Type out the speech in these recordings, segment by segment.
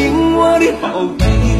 亲我的宝贝。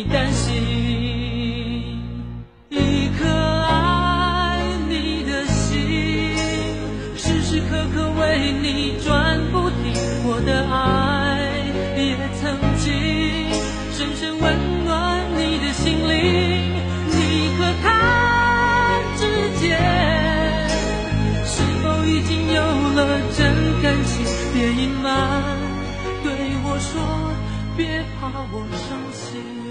怕我伤心。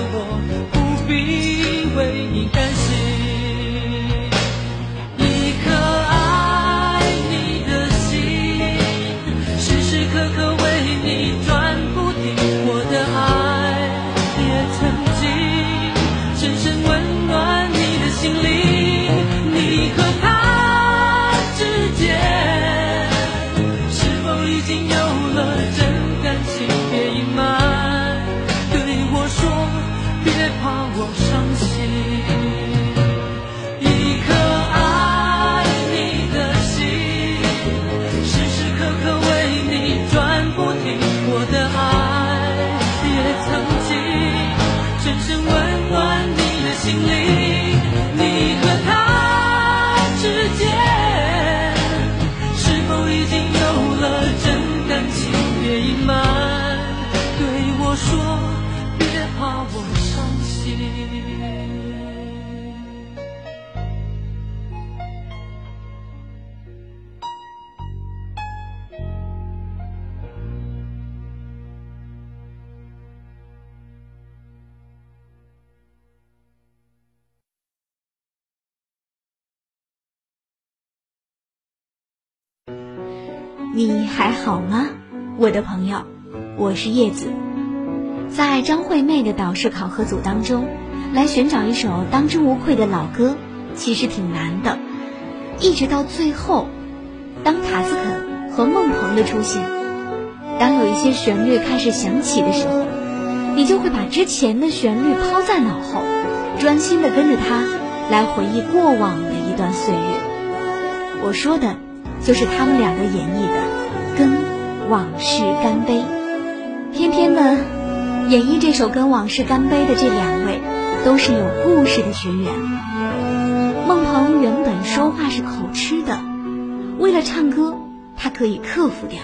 别隐瞒对我说别怕我伤心你还好吗？我的朋友？我是叶子。在张惠妹的导师考核组当中，来寻找一首当之无愧的老歌，其实挺难的。一直到最后，当塔斯肯和孟鹏的出现，当有一些旋律开始响起的时候，你就会把之前的旋律抛在脑后，专心的跟着它来回忆过往的一段岁月。我说的。就是他们两个演绎的《跟往事干杯》，偏偏呢，演绎这首《跟往事干杯》的这两位，都是有故事的学员。孟鹏原本说话是口吃的，为了唱歌，他可以克服掉；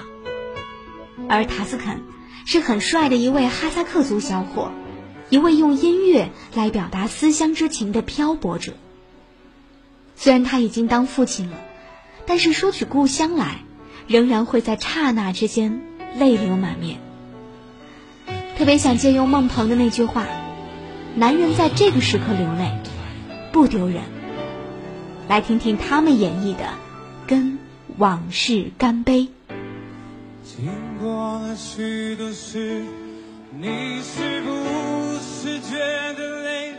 而塔斯肯是很帅的一位哈萨克族小伙，一位用音乐来表达思乡之情的漂泊者。虽然他已经当父亲了。但是说起故乡来，仍然会在刹那之间泪流满面。特别想借用孟鹏的那句话：“男人在这个时刻流泪，不丢人。”来听听他们演绎的《跟往事干杯》。经过了许多事，你是不是觉得累？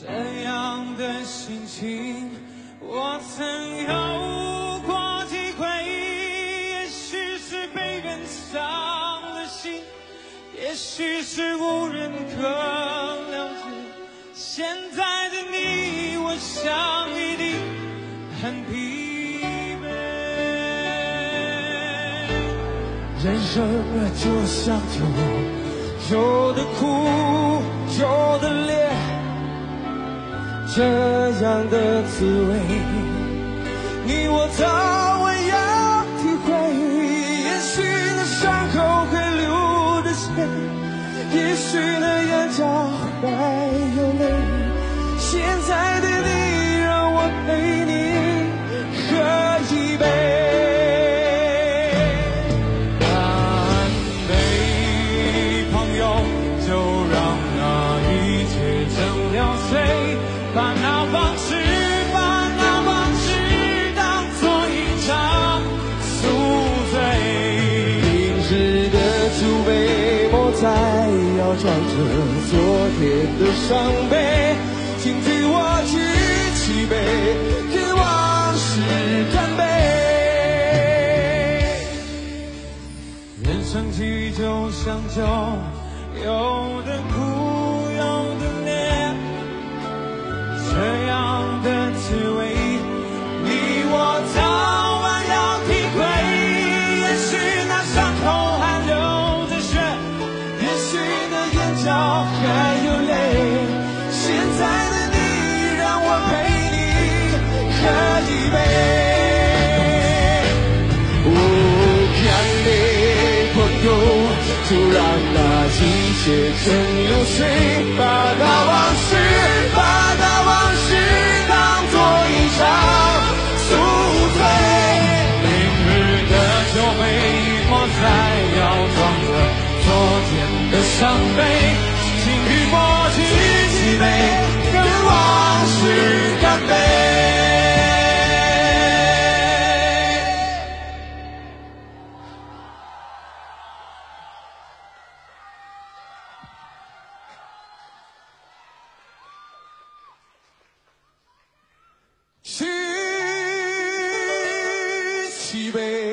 这样的心情。我曾有许是无人可了解。现在的你，我想一定很疲惫。人生啊就像酒，有的苦，有的烈。这样的滋味，你我早也许那眼角还有泪。现在的你，让我陪你喝一杯，干杯，朋友，就让的伤悲，请替我举起杯，跟往事干杯。人生际就像酒，有的苦，写成流水，把那往事，把那往事当作一场宿醉。明日的酒杯，我再要装着昨天的伤悲。起